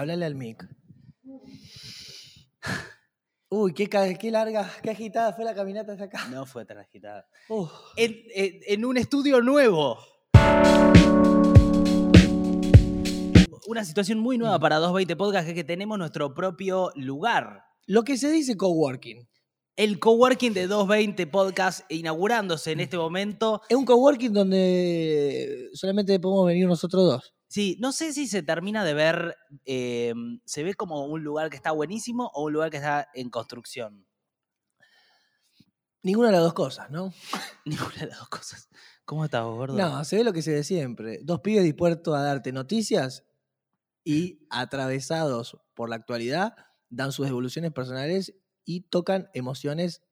Hablale al mic. Uy, qué, larga, qué agitada fue la caminata hasta acá. No fue tan agitada. En- en un estudio nuevo. Una situación muy nueva para 220 Podcast es que tenemos nuestro propio lugar. Lo que se dice coworking. El coworking de 220 Podcast inaugurándose en este momento. Es un coworking donde solamente podemos venir nosotros dos. Sí, no sé si se termina de ver, eh, se ve como un lugar que está buenísimo o un lugar que está en construcción. Ninguna de las dos cosas, ¿no? Ninguna de las dos cosas. ¿Cómo estás, vos, gordo? No, se ve lo que se ve siempre. Dos pibes dispuestos a darte noticias y atravesados por la actualidad dan sus evoluciones personales y tocan emociones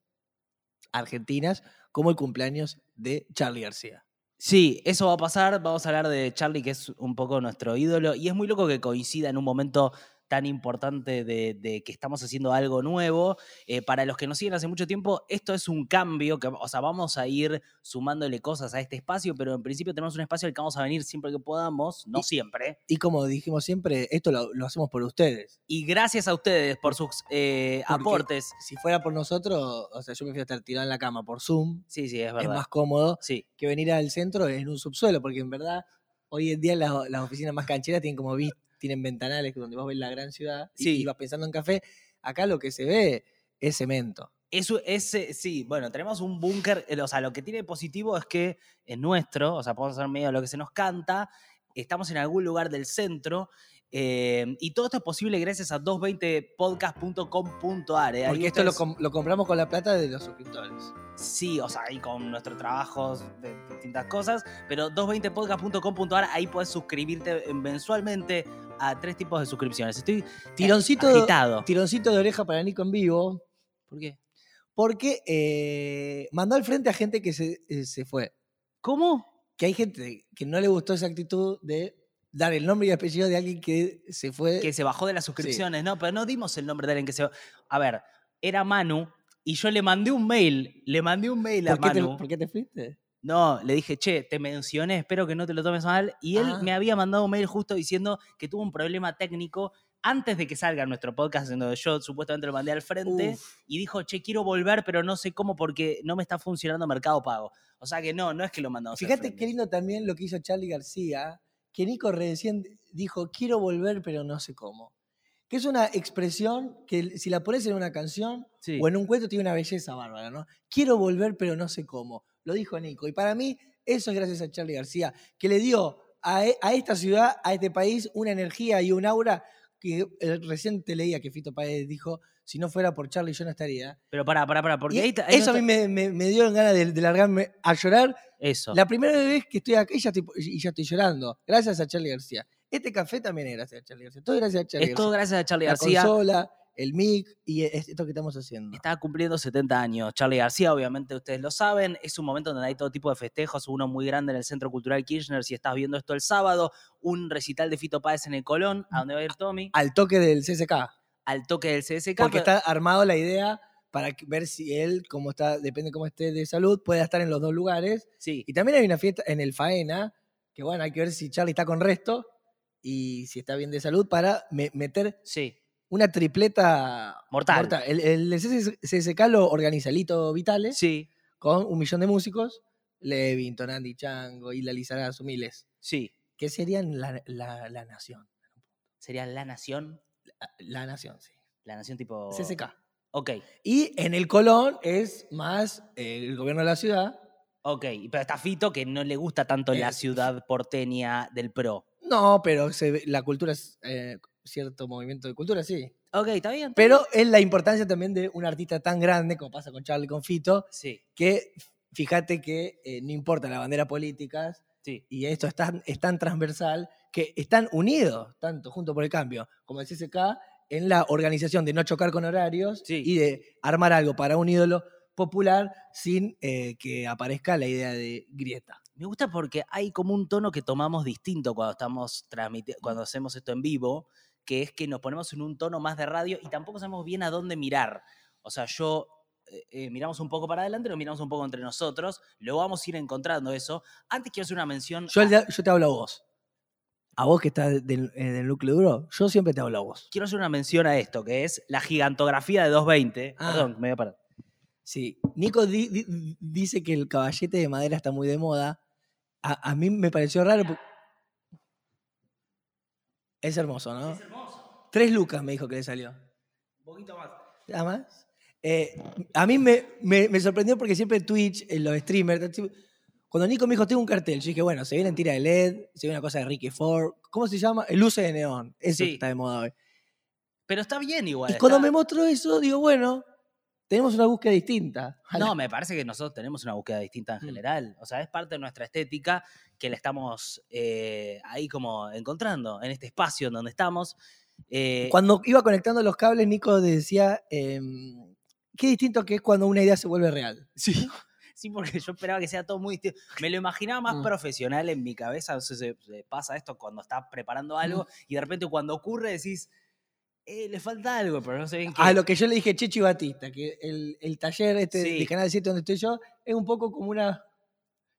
argentinas como el cumpleaños de Charlie García. Sí, eso va a pasar. Vamos a hablar de Charlie, que es un poco nuestro ídolo. Y es muy loco que coincida en un momento tan importante de, de que estamos haciendo algo nuevo. Eh, para los que nos siguen hace mucho tiempo, esto es un cambio, que, o sea, vamos a ir sumándole cosas a este espacio, pero en principio tenemos un espacio al que vamos a venir siempre que podamos, no Y- siempre. Y como dijimos siempre, esto lo, lo hacemos por ustedes. Y gracias a ustedes por sus eh, aportes. Si fuera por nosotros, o sea, yo prefiero estar tirado en la cama por Zoom, Sí, sí, es es verdad. más cómodo Sí, que venir al centro en un subsuelo, porque en verdad hoy en día las, las oficinas más cancheras tienen como tienen ventanales donde vos ves la gran ciudad y- Sí. y vas pensando en café. Acá lo que se ve es cemento. Eso, ese, sí, bueno, tenemos un búnker, eh, o sea, lo que tiene positivo es que es nuestro, o sea, podemos hacer medio lo que se nos canta, estamos en algún lugar del centro, eh, y todo esto es posible gracias a 220podcast.com.ar. eh, Porque esto lo, ustedes- com- lo compramos con la plata de los suscriptores. Sí, o sea, ahí con nuestros trabajos de distintas cosas, pero 220podcast.com.ar, ahí puedes suscribirte mensualmente a tres tipos de suscripciones. Estoy Tironcito, agitado. tironcito de oreja para Nico en vivo, ¿Por qué? porque eh, mandó al frente a gente que se, eh, se fue. ¿Cómo? Que hay gente que no le gustó esa actitud de dar el nombre y apellido de alguien que se fue. que se bajó de las suscripciones, ¿no? Pero no dimos el nombre de alguien que se... A ver, era Manu y yo le mandé un mail, le mandé un mail a ¿Por, qué te, Manu. por qué te fuiste? No, le dije, che, te mencioné, espero que no te lo tomes mal. Y él Ah. me había mandado un mail justo diciendo que tuvo un problema técnico antes de que salga nuestro podcast, en donde yo supuestamente lo mandé al frente, Uf. y dijo, che, quiero volver, pero no sé cómo porque no me está funcionando Mercado Pago. O sea que no, no es que lo mandamos al Fíjate frente. qué lindo también lo que hizo Charlie García, que Nico recién dijo, quiero volver, pero no sé cómo. Que es una expresión que si la pones en una canción Sí. o en un cuento tiene una belleza bárbara, ¿no? Quiero volver, pero no sé cómo. Lo dijo Nico. Y para mí, eso es gracias a Charlie García, que le dio a, e- a esta ciudad, a este país, una energía y un aura que eh, recién te leía que Fito Páez dijo, si no fuera por Charlie yo no estaría. Pero pará, pará, pará, porque Y ahí, está- ahí eso no a mí me, me, me dio ganas de, de largarme a llorar Eso. la primera vez que estoy acá y ya estoy, y ya estoy llorando. Gracias a Charlie García. Este café también es gracias a Charlie García. Todo gracias a Charlie Es todo gracias a Charlie La García. consola, el mic y es- esto que estamos haciendo. Está cumpliendo 70 años. Charlie García, obviamente ustedes lo saben, es un momento donde hay todo tipo de festejos, uno muy grande en el Centro Cultural Kirchner, si estás viendo esto el sábado, un recital de Fito Páez en el Colón, a donde va a ir Tommy, Al toque del CSK. al toque del CSK. Porque pero- está armado la idea para ver si él, como está, depende cómo esté de salud, pueda estar en los dos lugares. Sí, Y también hay una fiesta en el Faena, que bueno, hay que ver si Charlie está con resto y si está bien de salud para me- meter sí. Una tripleta Mortal. El, el CSK lo organiza Lito Vitales. Sí, con un millón de músicos, Levington, Andy Chango, Isla Lizarazo, miles, sí. que serían la, la- la nación. Sería La Nación, La, la nación, sí. La Nación tipo... CSK. Ok, Y en el Colón es más eh, el gobierno de la ciudad. ok. Pero está Fito que no le gusta tanto la Es- ciudad porteña del PRO. No, pero se ve- la cultura es eh, cierto movimiento de cultura, sí. Ok, está bien. está Pero es la importancia también de un artista tan grande como pasa con Charlie con Fito, bien. Sí, que fíjate que eh, no importa la bandera política, sí. y esto es tan, es tan transversal que están unidos, tanto junto por el cambio como el CSK, en la organización de no chocar con horarios Sí. y de armar algo para un ídolo popular sin eh, que aparezca la idea de grieta. Me gusta porque hay como un tono que tomamos distinto cuando estamos transmitiendo, cuando hacemos esto en vivo, que es que nos ponemos en un tono más de radio y tampoco sabemos bien a dónde mirar. O sea, yo eh, eh, miramos un poco para adelante, nos miramos un poco entre nosotros, luego vamos a ir encontrando eso. Antes quiero hacer una mención. Yo, a- le- yo te hablo a vos. a vos que estás del, eh, del núcleo duro, yo siempre te hablo a vos. Quiero hacer una mención a esto, que es la gigantografía de 220. Ah. Perdón, me voy a parar. Sí, Nico di- di- dice que el caballete de madera está muy de moda. A, a mí me pareció raro. Es hermoso, ¿no? hermoso. Tres lucas me dijo que le salió. Un poquito más. ¿Nada más? Eh, a mí me, me- me sorprendió porque siempre Twitch, en los streamers, cuando Nico me dijo, tengo un cartel, yo dije, bueno, se viene en tira de LED, se viene una cosa de Ricky Ford, ¿cómo se llama? El luce de neón, eso Sí. está de moda hoy. Pero está bien igual. Y cuando me mostró eso, digo, bueno, tenemos una búsqueda distinta. No, me parece que nosotros tenemos una búsqueda distinta en Mm. general. O sea, es parte de nuestra estética que la estamos eh, ahí como encontrando, en este espacio en donde estamos. Eh, Cuando iba conectando los cables, Nico decía, em, qué distinto que es cuando una idea se vuelve real. Sí. Sí, porque yo esperaba que sea todo muy distinto. Me lo imaginaba más Mm. profesional en mi cabeza. No sé si se pasa esto cuando estás preparando algo y de repente cuando ocurre decís, eh, le falta algo, pero no sé bien qué. A lo que yo le dije Chechi Batista, que el, el taller este Sí. de Canal 7 donde estoy yo es un poco como una...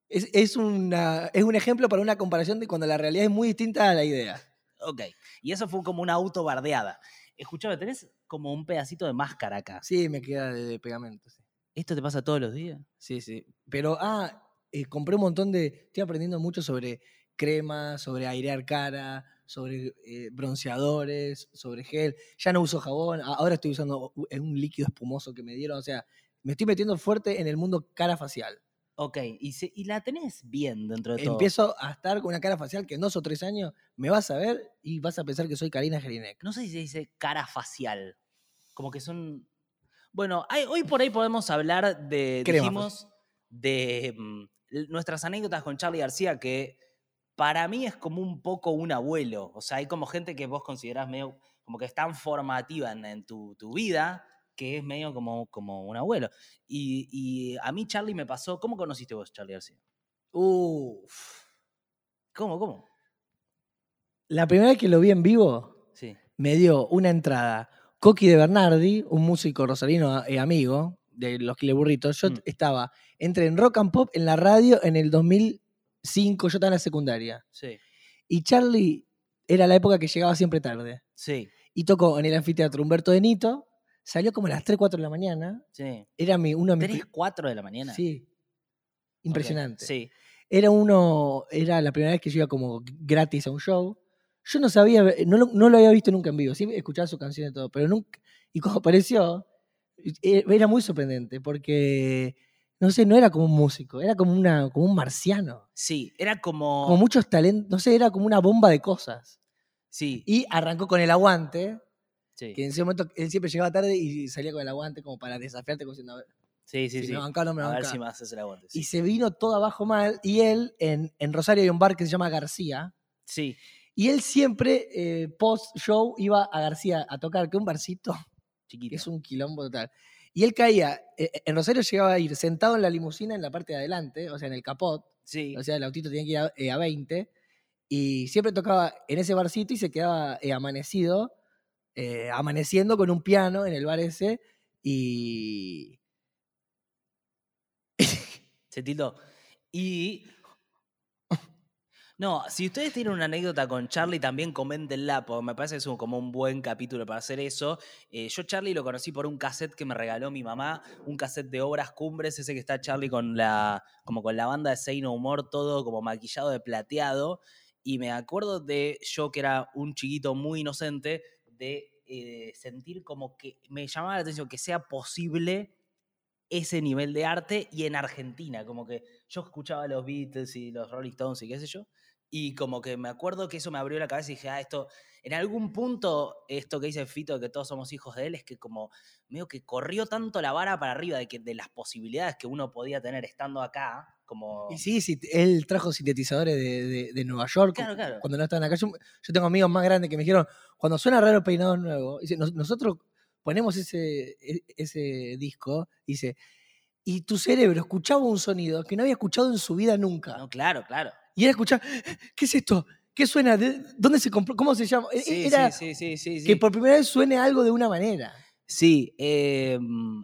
Es, es una, es un ejemplo para una comparación de cuando la realidad es muy distinta a la idea. Ok. Y eso fue como una autobardeada. Escuchame, tenés como un pedacito de máscara acá. Sí, me queda de, de pegamento. Sí, ¿Esto te pasa todos los días? sí. sí. Pero, ah, eh, compré un montón de... Estoy aprendiendo mucho sobre crema, sobre airear cara, sobre eh, bronceadores, sobre gel. Ya no uso jabón, ahora estoy usando un líquido espumoso que me dieron. O sea, me estoy metiendo fuerte en el mundo cara facial. Ok, y, se- y la tenés bien dentro de todo. Empiezo a estar con una cara facial que en dos o tres años me vas a ver y vas a pensar que soy Karina Jelinek. No sé si se dice cara facial. Como que son. Bueno, hay- hoy por ahí podemos hablar de. Crema dijimos de mm, nuestras anécdotas con Charlie García, que para mí es como un poco un abuelo. O sea, hay como gente que vos considerás medio. como que es tan formativa en, en tu, tu vida que es medio como, como un abuelo. Y, y a mí, Charlie, me pasó. ¿Cómo conociste vos, Charlie García? Uf. ¿Cómo, cómo? La primera vez que lo vi en vivo, Sí. me dio una entrada. Coqui de Bernardi, un músico rosarino eh, amigo de los Kile Burritos. Yo Mm. estaba, entré en rock and pop en la radio en el 2005, yo estaba en la secundaria. Sí. Y Charlie era la época que llegaba siempre tarde. Sí. Y tocó en el anfiteatro Humberto de Nito, salió como a las 3, 4 de la mañana. Sí. Era mi, uno de mis... ¿Tres, cuatro de la mañana? Sí. Impresionante. Sí. Era uno, era la primera vez que yo iba como gratis a un show. Yo no sabía, no lo, no lo había visto nunca en vivo, sí escuchaba su canción y todo, pero nunca, y cuando apareció, eh, era muy sorprendente, porque, no sé, no era como un músico, era como, una, como un marciano, Sí, era como. como muchos talentos, no sé, era como una bomba de cosas. Sí, Y arrancó con el aguante, sí. que en ese momento él siempre llegaba tarde y salía con el aguante como para desafiarte, como diciendo, a ver, Sí, sí, si sí. me bancaba o no me A ver si me haces el aguante. Sí. Y se vino todo abajo mal, y él, en, en Rosario hay un bar que se llama García, Sí, Y él siempre, eh, post-show, iba a García a tocar, que un barcito, chiquito. que es un quilombo total. Y él caía, eh, en Rosario llegaba a ir sentado en la limusina en la parte de adelante, o sea, en el capot, Sí. o sea, el autito tenía que ir a, eh, a 20, y siempre tocaba en ese barcito y se quedaba eh, amanecido, eh, amaneciendo con un piano en el bar ese, y... Se tildó. Y. No, si ustedes tienen una anécdota con Charlie, también coméntenla, porque me parece que es como un buen capítulo para hacer eso. Eh, yo Charlie lo conocí por un cassette que me regaló mi mamá, un cassette de obras cumbres, ese que está Charlie con la, como con la banda de Say No Humor, todo como maquillado de plateado. Y me acuerdo de yo, que era un chiquito muy inocente, de eh, sentir como que me llamaba la atención que sea posible ese nivel de arte y en Argentina, como que yo escuchaba los Beatles y los Rolling Stones y qué sé yo, y como que me acuerdo que eso me abrió la cabeza y dije, ah, esto, en algún punto, esto que dice Fito, de que todos somos hijos de él, es que como medio que corrió tanto la vara para arriba de, que, de las posibilidades que uno podía tener estando acá, como... Y sí, sí, él trajo sintetizadores de, de- de Nueva York Claro, claro. cuando no estaban acá. Yo, yo tengo amigos más grandes que me dijeron, cuando suena raro peinado nuevo, dice, "Nos- nosotros ponemos ese, e- ese disco, dice, y tu cerebro escuchaba un sonido que no había escuchado en su vida nunca. No, claro, claro. Y era escuchar, ¿qué es esto? ¿Qué suena? ¿De- ¿Dónde se compró? ¿Cómo se llama? E- Sí, era sí, sí, sí, sí, que por primera vez suene algo de una manera. Sí, eh,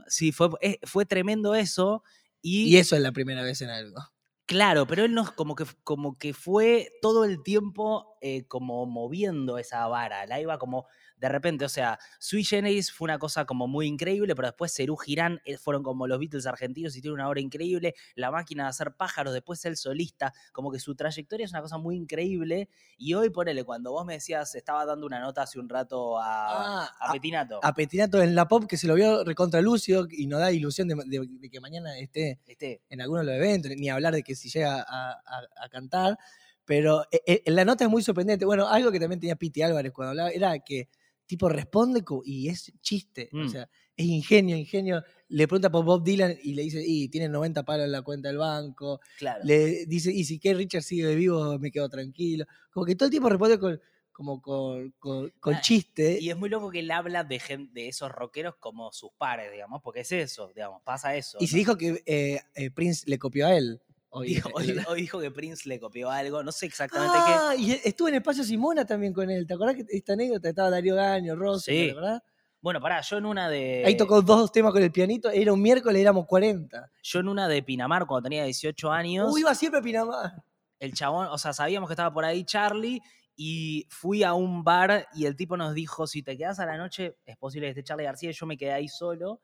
sí, fue, eh, fue tremendo eso. Y eso es la primera vez en algo. Claro, pero él nos como que, como que fue todo el tiempo eh, como moviendo esa vara, la iba como de repente, o sea, Sui Generis fue una cosa como muy increíble, pero después Cerú Girán eh, fueron como los Beatles argentinos y tiene una obra increíble, La máquina de hacer pájaros, después el solista, como que su trayectoria es una cosa muy increíble y hoy ponele, cuando vos me decías, estaba dando una nota hace un rato a, Ah, a Petinato, A Petinato en la pop que se lo vio recontra lúcido y no da ilusión de, de- de que mañana esté este, en alguno de los eventos, ni hablar de que si llega a cantar. Pero eh, eh, la nota es muy sorprendente. Bueno, algo que también tenía Piti Álvarez cuando hablaba era que tipo responde y es chiste. O Mm. sea, es ingenio, ingenio. Le pregunta por Bob Dylan y le dice, y tiene 90 palos en la cuenta del banco. claro. Le dice, y si Keith Richards sigue vivo, me quedo tranquilo. Como que todo el tiempo responde con, como con, con, con Ah, chiste. Y es muy loco que él habla de, esos rockeros como sus pares, digamos, porque es eso, digamos, pasa eso. Y se dijo que eh, eh, Prince le copió a él. Hoy, Dijo- hoy, el- hoy dijo que Prince le copió algo, no sé exactamente Ah, y estuve en Espacio Simona también con él. ¿Te acordás que esta anécdota estaba Darío Gaño, Rosso, Sí. ¿verdad? qué. Bueno, pará, yo en una de. Ahí tocó dos temas con el pianito. Era un miércoles, éramos 40. Yo en una de Pinamar, cuando tenía 18 años, Uy, iba siempre a Pinamar. el chabón, o sea, sabíamos que estaba por ahí Charlie. Y fui a un bar y el tipo nos dijo: si te quedas a la noche, es posible que esté Charlie García. Y yo me quedé ahí solo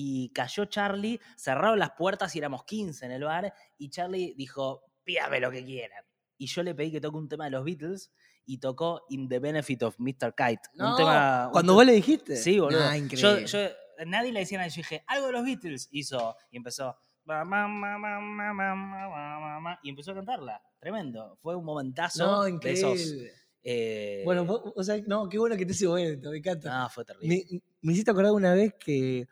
y cayó Charlie, cerraron las puertas y éramos 15 en el bar y Charlie dijo, pídame lo que quieran. Y yo le pedí que toque un tema de los Beatles y tocó In the Benefit of Mr. Kite. Un tema, cuando vos le dijiste. Sí, boludo. Nah, yo, yo, nadie le decía nada. Yo dije, algo de los Beatles hizo. Y empezó. Y empezó a cantarla. Tremendo. Fue un momentazo. Increíble. De esos. Eh... Bueno, o sea, no, qué bueno que te ese momento, me encanta. Ah, fue terrible. Me, me hiciste acordar una vez que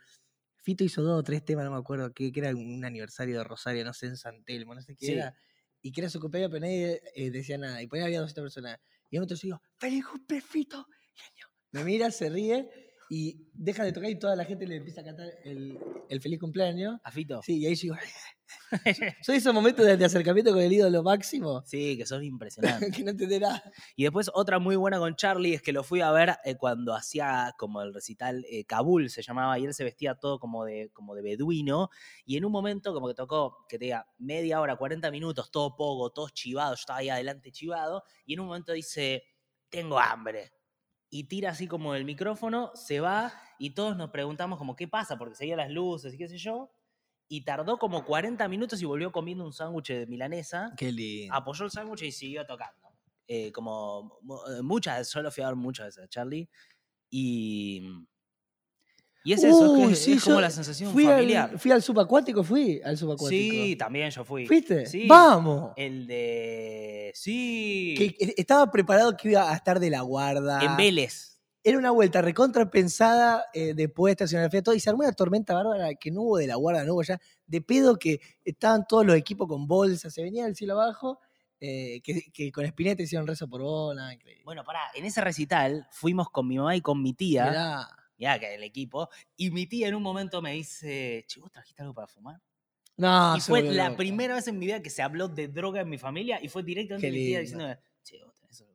Fito hizo dos o tres temas, no me acuerdo, que, que era un aniversario de Rosario, no sé, en San Telmo, no sé qué Sí. era. Y que era su cumpleaños, pero nadie eh, decía nada. Y por ahí había 200 personas. Y de momento yo digo, ¡Feliz cumple, Fito! Genio. Me mira, se ríe y deja de tocar y toda la gente le empieza a cantar el, el feliz cumpleaños. ¿A Fito? Sí, y ahí yo digo, son esos momentos de, de acercamiento con el ídolo máximo Sí, que son impresionantes. que no entendés nada. Y después otra muy buena con Charlie es que lo fui a ver eh, cuando hacía como el recital eh, Kabul se llamaba y él se vestía todo como de, como de beduino y en un momento como que tocó, que te diga, media hora, 40 minutos, todo pogo, todo chivado, yo estaba ahí adelante chivado y en un momento dice, tengo hambre. Y tira así como el micrófono, se va y todos nos preguntamos como qué pasa porque seguía las luces y qué sé yo. Y tardó como 40 minutos y volvió comiendo un sándwich de milanesa Qué lindo. apoyó el sándwich y siguió tocando. Eh, como eh, muchas, yo lo fui a ver muchas veces a Charlie. Y. Y es eso, es, que Uy, es- sí, es como yo la sensación fui familiar. Al, fui al subacuático, fui al subacuático. sí, también yo fui. ¿Fuiste? Sí. ¡Vamos! El de. Sí. Que e- estaba preparado que iba a estar de la guarda. En Vélez. Era una vuelta recontra pensada eh, después de estacionar todo y se armó una tormenta bárbara que no hubo de la guarda, no hubo ya. De pedo que estaban todos los equipos con bolsas, se venía del cielo abajo, eh, que, que con Spinetta hicieron rezo por increíble. Bueno, pará, en ese recital fuimos con mi mamá y con mi tía. Mirá. Mirá que el equipo. Y mi tía en un momento me dice, che, ¿vos trajiste algo para fumar? No, y fue la primera vez en mi vida que se habló de droga en mi familia y fue directamente mi tía lindo. diciéndome, che, vos tenés algo".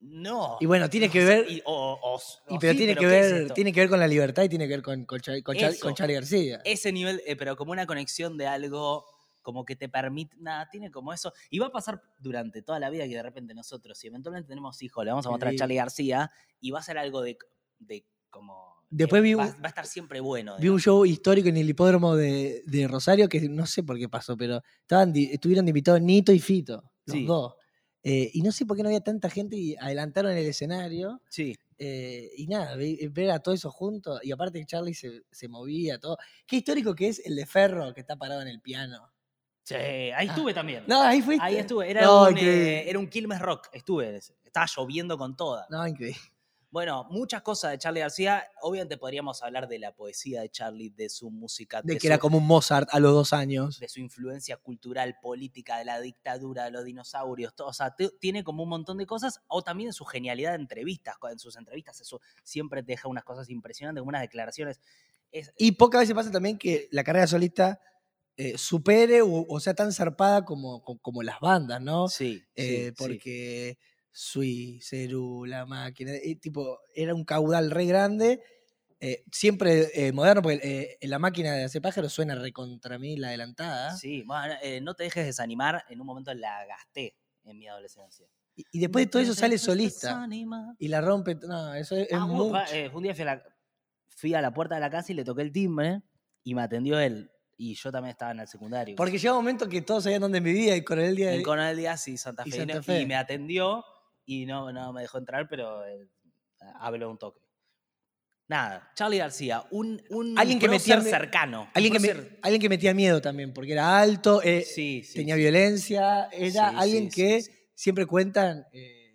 No. Y bueno, tiene que ver- y- o- o- Y o pero sí, tiene que ¿qué es ver, tiene que ver con la libertad y tiene que ver con, con, Char- con Char- con Eso. Charlie García. Ese nivel, eh, pero como una conexión de algo como que te permite, nada, tiene como eso. Y va a pasar durante toda la vida que de repente nosotros, si eventualmente tenemos hijos, le vamos a mostrar a Charlie. García y va a ser algo de, de como... Después vi va, a estar siempre bueno. Vi un digamos. show histórico en el hipódromo de, de Rosario que no sé por qué pasó, pero estaban, estuvieron de invitados Nito y Fito, los Sí. dos. Eh, y no sé por qué no había tanta gente y adelantaron el escenario. Sí. eh, y nada, ve- ver a todo eso juntos. Y aparte que Charlie se, se movía, todo. Qué histórico que es el de Ferro que está parado en el piano. Sí, ahí Ah. estuve también. No, ahí fuiste. Ahí estuve. Era, No, un, eh, era un Quilmes Rock. Estuve. Estaba lloviendo con toda. No, increíble. Bueno, muchas cosas de Charlie García. Obviamente podríamos hablar de la poesía de Charlie, de su música, De de, que su, era como un Mozart a los dos años. de su influencia cultural, política, de la dictadura, de los dinosaurios. todo. O sea, te- tiene como un montón de cosas. O también su genialidad de entrevistas. En sus entrevistas eso siempre te deja unas cosas impresionantes, unas declaraciones. Es, Y pocas veces pasa también que la carrera solista eh, supere o, o sea tan zarpada como, como, como las bandas, ¿no? sí, Eh, sí, sí. Sui, Ceru, La Máquina, eh, tipo, era un caudal re grande eh, siempre eh, moderno, porque eh, la máquina de hacer pájaros suena recontra mí la adelantada. Sí, bueno, no te dejes desanimar. En un momento la gasté en mi adolescencia. Y, y después de todo eso sale solista. Y la rompe. No, eso es, Ah, mucho. un día fui a, la, fui a la puerta de la casa y le toqué el timbre y me atendió él. Y yo también estaba en el secundario. Porque llega un momento que todos sabían dónde vivía y con el día en. Coronel Díaz y Santa Fe. y Santa Fe. Y me atendió y no, no me dejó entrar, pero eh, habló un toque. Nada, Charlie García, un, un Alguien que metía cercano. Alguien que, me- alguien que metía miedo también, porque era alto, eh, sí, sí, tenía sí. violencia, era alguien que siempre cuentan eh,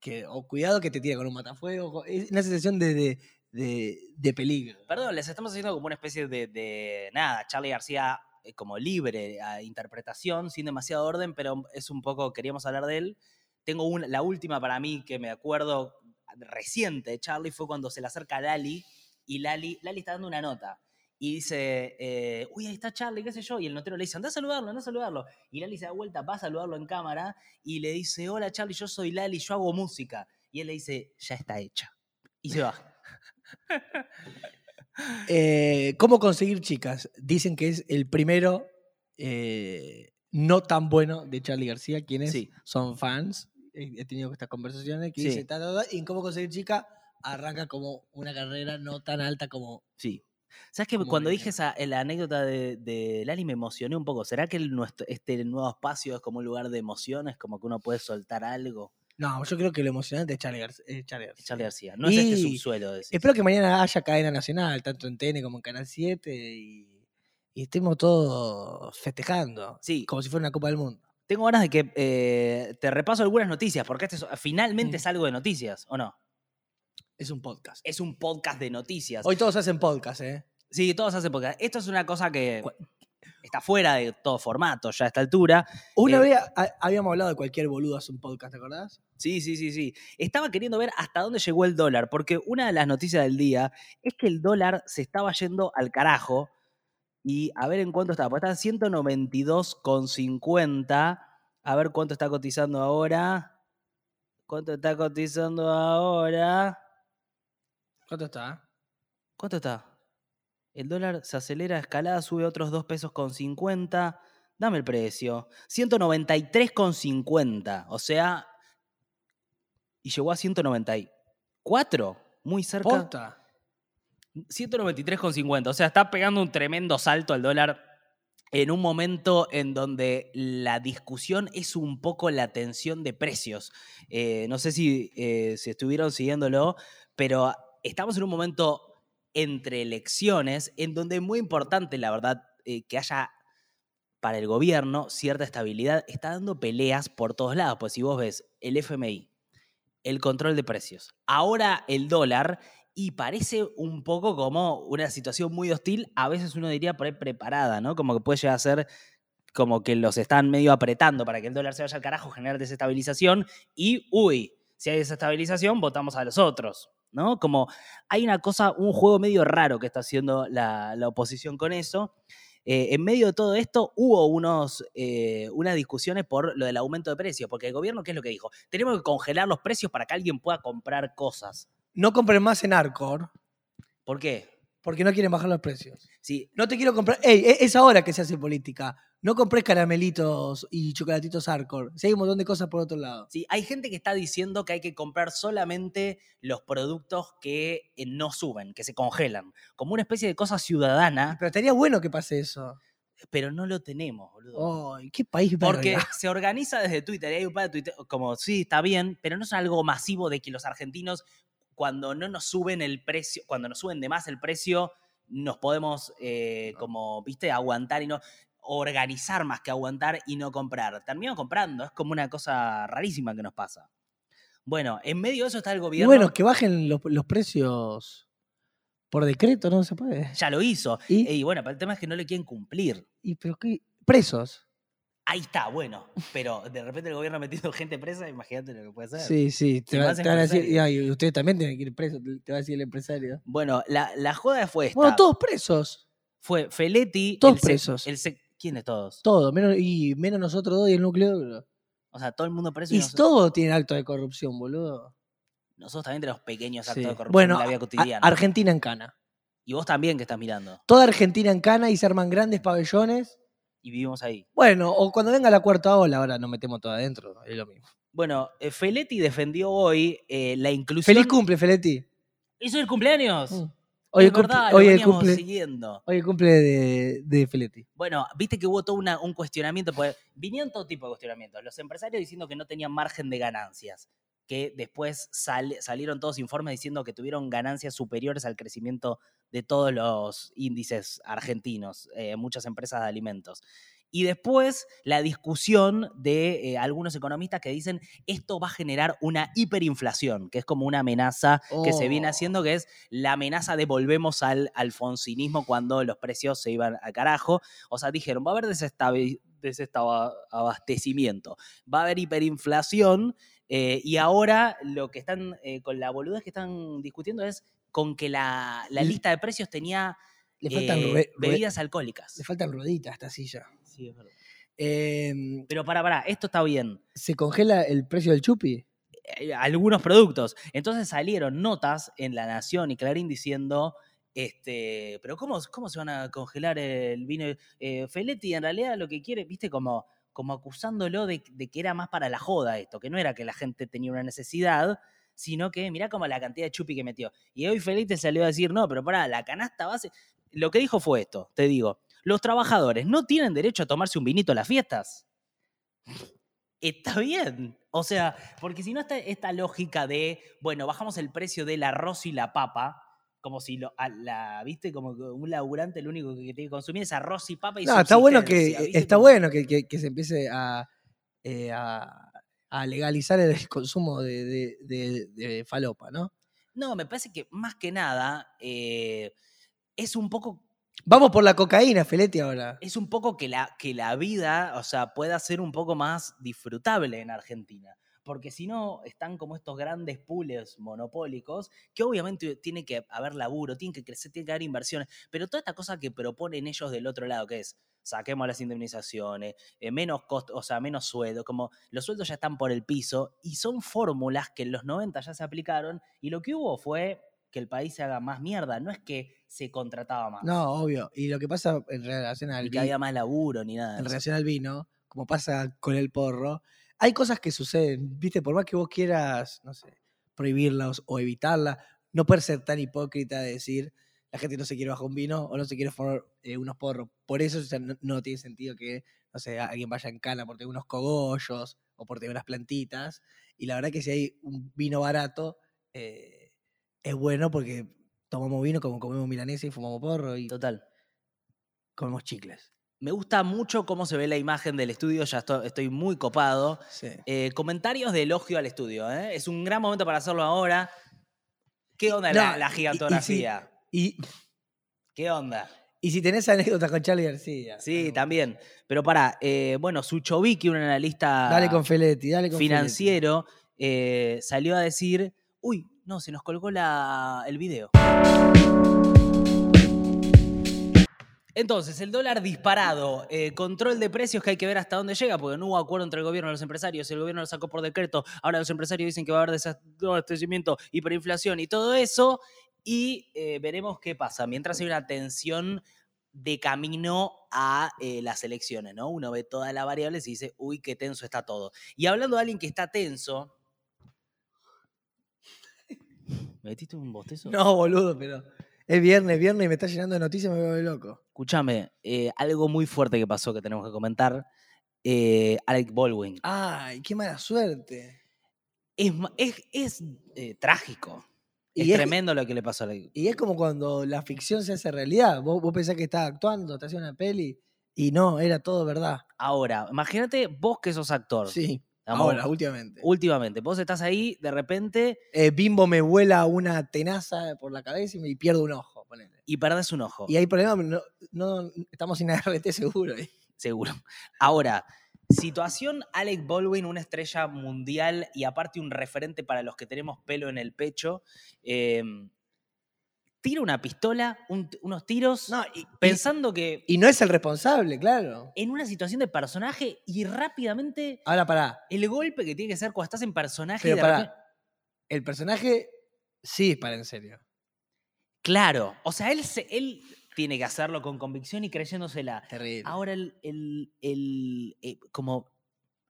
que, o cuidado que te tira con un matafuego, es una sensación de, de, de- de peligro. Perdón, les estamos haciendo como una especie de, de nada, Charlie García eh, como libre a interpretación, sin demasiado orden, pero es un poco, queríamos hablar de él. Tengo una, la última para mí que me acuerdo reciente de Charlie fue cuando se le acerca a Lali y Lali, Lali está dando una nota y dice, eh, uy, ahí está Charlie, qué sé yo, y el notero le dice, anda a saludarlo, anda a saludarlo. Y Lali se da vuelta, va a saludarlo en cámara y le dice, hola Charlie, yo soy Lali, yo hago música. Y él le dice, ya está hecha. Y se va. Eh, ¿Cómo conseguir chicas? Dicen que es el primero eh, no tan bueno de Charlie García, quienes Sí. son fans. He tenido estas conversaciones que Sí. dice, ta, ta, ta, y en cómo conseguir chica arranca como una carrera no tan alta como... Sí. ¿Sabes que cuando dije esa, eh, la anécdota de, de Lali me emocioné un poco? ¿Será que el nuestro- este nuevo espacio es como un lugar de emociones, como que uno puede soltar algo? No, yo creo que lo emocionante es Charlie, Gar- es Charlie García. Charlie García. No es este subsuelo. decís. Espero que mañana haya cadena nacional, tanto en TN como en Canal 7, y, y estemos todos festejando, Sí, como si fuera una Copa del Mundo. Tengo ganas de que eh, te repaso algunas noticias, porque este es- finalmente Mm. es algo de noticias, ¿o no? Es un podcast. Es un podcast de noticias. Hoy todos hacen podcast, ¿eh? Sí, todos hacen podcast. Esto es una cosa que está fuera de todo formato ya a esta altura. Una Eh, vez a- habíamos hablado de cualquier boludo hace un podcast, ¿te acordás? Sí, sí, sí, sí. Estaba queriendo ver hasta dónde llegó el dólar, porque una de las noticias del día es que el dólar se estaba yendo al carajo. Y a ver en cuánto está. Pues está en 192,50. A ver cuánto está cotizando ahora. ¿Cuánto está cotizando ahora? ¿Cuánto está? ¿Cuánto está? El dólar se acelera, escalada, sube otros 2 pesos con 50. Dame el precio. 193,50. O sea. Y llegó a 194. Muy cerca. ¿Posta? 193,50. O sea, está pegando un tremendo salto al dólar en un momento en donde la discusión es un poco la tensión de precios. Eh, no sé si, eh, si estuvieron siguiéndolo, pero estamos en un momento entre elecciones en donde es muy importante, la verdad, eh, que haya para el gobierno cierta estabilidad. Está dando peleas por todos lados. Pues si vos ves el FMI, el control de precios, ahora el dólar, y parece un poco como una situación muy hostil, a veces uno diría por ahí preparada, ¿no? Como que puede llegar a ser como que los están medio apretando para que el dólar se vaya al carajo, generar desestabilización y, uy, si hay desestabilización, votamos a los otros, ¿no? Como hay una cosa, un juego medio raro que está haciendo la, la oposición con eso. Eh, en medio de todo esto hubo unos, eh, unas discusiones por lo del aumento de precios, porque el gobierno, ¿qué es lo que dijo? Tenemos que congelar los precios para que alguien pueda comprar cosas. No compren más en Arcor ¿Por qué? porque no quieren bajar los precios. Sí, No te quiero comprar. ¡Ey! e- Es ahora que se hace política. No compres caramelitos y chocolatitos Arcor. Si hay un montón de cosas por otro lado. sí, hay gente que está diciendo que hay que comprar solamente los productos que eh, no suben, que se congelan, como una especie de cosa ciudadana, Pero estaría bueno que pase eso. pero no lo tenemos, boludo. ¡Ay! ¿Qué país Porque verga. se organiza desde Twitter y hay un par de Twitter como, sí, está bien, pero no es algo masivo de que los argentinos, cuando no nos suben el precio, cuando nos suben de más el precio, nos podemos, eh, como, viste, aguantar y no organizar más que aguantar y no comprar. Terminamos comprando, es como una cosa rarísima que nos pasa. Bueno, en medio de eso está el gobierno. bueno, que bajen los, los precios por decreto, no se puede. ya lo hizo. ¿Y? Y bueno, pero el tema es que no le quieren cumplir. ¿Y pero qué? Presos. Ahí está, bueno. Pero de repente el gobierno ha metido gente presa, imagínate lo que puede ser. Sí, sí. Te, va- van a decir, y ustedes también tienen que ir presos, te va a decir el empresario. Bueno, la, la joda fue esta. Bueno, todos presos. Fue Feletti. Todos el presos. el ¿Quiénes todos? Todos. Menos, y menos nosotros dos y el núcleo duro. O sea, todo el mundo preso y, Y nosotros, todos tienen acto de corrupción, boludo. nosotros también tenemos pequeños actos Sí. de corrupción Bueno, en la vida cotidiana. Argentina en cana. Y vos también que estás mirando. Toda Argentina en cana y se arman grandes pabellones. Y vivimos ahí. Bueno, o cuando venga la cuarta ola, ahora nos metemos todo adentro, es lo mismo. Bueno, eh, Feletti defendió hoy eh, la inclusión. Feliz cumple, Feletti. ¿Hizo el cumpleaños? Mm. Hoy, Es el cumple, verdad, hoy, el cumple, siguiendo. hoy el cumple de, de Feletti. Bueno, viste que hubo todo una- un cuestionamiento, pues vinieron todo tipo de cuestionamientos. Los empresarios diciendo que no tenían margen de ganancias, que después sal- salieron todos informes diciendo que tuvieron ganancias superiores al crecimiento de todos los índices argentinos, eh, muchas empresas de alimentos. Y después la discusión de eh, algunos economistas que dicen esto va a generar una hiperinflación, que es como una amenaza que se viene Oh. haciendo, que es la amenaza de volvemos al alfonsinismo cuando los precios se iban al carajo. O sea, dijeron, va a haber desestabi- desabastecimiento, va a haber hiperinflación eh, y ahora lo que están, eh, con la boludez que están discutiendo es con que la, lista de precios tenía Le faltan, eh, bebidas alcohólicas. le faltan rueditas a esta silla. Sí, es verdad. Eh, Pero para, para, esto está bien. ¿Se congela el precio del chupi? algunos productos. Entonces salieron notas en La Nación y Clarín diciendo, este, pero ¿cómo, cómo se van a congelar el vino? Eh, Feletti en realidad lo que quiere, viste, como, como acusándolo de, que era más para la joda esto, que no era que la gente tenía una necesidad, sino que mirá como la cantidad de chupi que metió. Y hoy Feletti salió a decir, no, pero para la canasta base... Lo que dijo fue esto, te digo, los trabajadores no tienen derecho a tomarse un vinito a las fiestas. Está bien. O sea, porque si no está esta lógica de, bueno, bajamos el precio del arroz y la papa, como si lo, a la, viste, como que un laburante lo único que tiene que consumir es arroz y papa y No, está bueno que, está bueno que, que- que se empiece a, eh, a, a legalizar el consumo de, de- de- de falopa, ¿no? No, me parece que más que nada eh, es un poco Vamos por la cocaína, Feletti, ahora. es un poco que la, que la vida, o sea, pueda ser un poco más disfrutable en Argentina. Porque si no, están como estos grandes pools monopólicos, que obviamente tiene que haber laburo, tiene que crecer, tiene que haber inversiones, pero toda esta cosa que proponen ellos del otro lado, que es saquemos las indemnizaciones, eh, menos costo, o sea, menos sueldo, como los sueldos ya están por el piso, y son fórmulas que en los 90 ya se aplicaron, y lo que hubo fue que el país se haga más mierda, no es que se contrataba más. No, obvio. Y lo que pasa en relación al, ni que había más laburo, ni nada. en relación al vino, como pasa con el porro, hay cosas que suceden, viste, por más que vos quieras, no sé, prohibirlas o evitarlas, no puedes ser tan hipócrita de decir la gente no se quiere bajar un vino o no se quiere formar eh, unos porros. Por eso o sea, no, no tiene sentido que, no sé, alguien vaya en cana por tener unos cogollos o por tener unas plantitas. Y la verdad que si hay un vino barato, eh, es bueno porque tomamos vino como comemos milanesa y fumamos porro y Total. comemos chicles. Me gusta mucho cómo se ve la imagen del estudio, ya esto- estoy muy copado. Sí. Eh, comentarios de elogio al estudio, ¿eh? Es un gran momento para hacerlo ahora. ¿Qué onda la, No, gigantografía? Y, ¿Qué onda? y si tenés anécdotas con Charlie García. Sí, también. Pero para, bueno, Suchovicki, un analista Dale con Feletti, dale con financiero, eh, salió a decir, uy, no, se nos colgó la, el video. Entonces, el dólar disparado, eh, control de precios que hay que ver hasta dónde llega, porque no hubo acuerdo entre el gobierno y los empresarios, el gobierno lo sacó por decreto, ahora los empresarios dicen que va a haber desabastecimiento, hiperinflación y todo eso, y eh, veremos qué pasa, mientras hay una tensión de camino a eh, las elecciones, ¿no? Uno ve todas las variables y dice, uy, qué tenso está todo. Y hablando de alguien que está tenso... ¿Me metiste un bostezo? No, boludo, pero es viernes, viernes y me está llenando de noticias, me veo loco. Escúchame, eh, algo muy fuerte que pasó que tenemos que comentar. Eh, Alec Baldwin. Ay, qué mala suerte. Es, es, es, eh, trágico. Es, Y es- tremendo lo que le pasó a Alec. Y es como cuando la ficción se hace realidad. Vos, vos pensás que estás actuando, te hacía una peli, y no, era todo verdad. Ahora, imagínate vos que sos actor. Sí, Digamos, ahora, últimamente. Últimamente, vos estás ahí, de repente, Eh, Bimbo me vuela una tenaza por la cabeza y me y pierdo un ojo, ponele. y perdés un ojo. Y hay problemas, no, no- estamos sin ART seguro. ¿eh? Seguro. Ahora, situación Alec Baldwin, una estrella mundial y aparte un referente para los que tenemos pelo en el pecho. eh, tira una pistola, un- unos tiros, No, y, y- pensando que y no es el responsable, claro. en una situación de personaje y rápidamente Ahora, pará. el golpe que tiene que ser cuando estás en personaje Pero de pará. repente- El personaje sí es para en serio. Claro, o sea, él, se- él tiene que hacerlo con convicción y creyéndosela. Terrible. Ahora, el, el- el, eh, como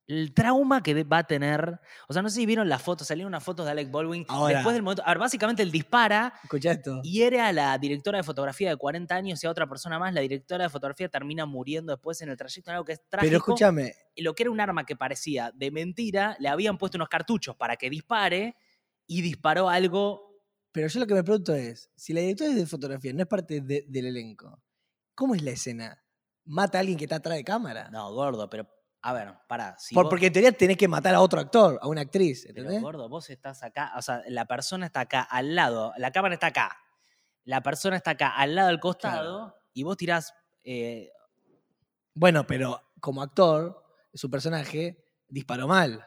el trauma que va a tener. O sea, no sé si vieron las fotos, salieron unas fotos de Alec Baldwin. Ahora. Después del momento. A ver, básicamente él dispara, Escucha esto. hiere a la directora de fotografía de 40 años y a otra persona más. La directora de fotografía termina muriendo después en el trayecto, en algo que es trágico. Pero escúchame, y lo que era un arma que parecía de mentira, le habían puesto unos cartuchos para que dispare y disparó algo. pero yo lo que me pregunto es, si la directora de fotografía no es parte de- del elenco, ¿cómo es la escena? ¿Mata a alguien que está atrás de cámara? No, gordo, pero. A ver, pará. Si Por- vos- porque en teoría tenés que matar a otro actor, a una actriz, Pero, ¿entendés? gordo, vos estás acá, o sea, la persona está acá al lado, la cámara está acá, la persona está acá al lado del costado y vos tirás. eh, Bueno, pero como actor, su personaje disparó mal.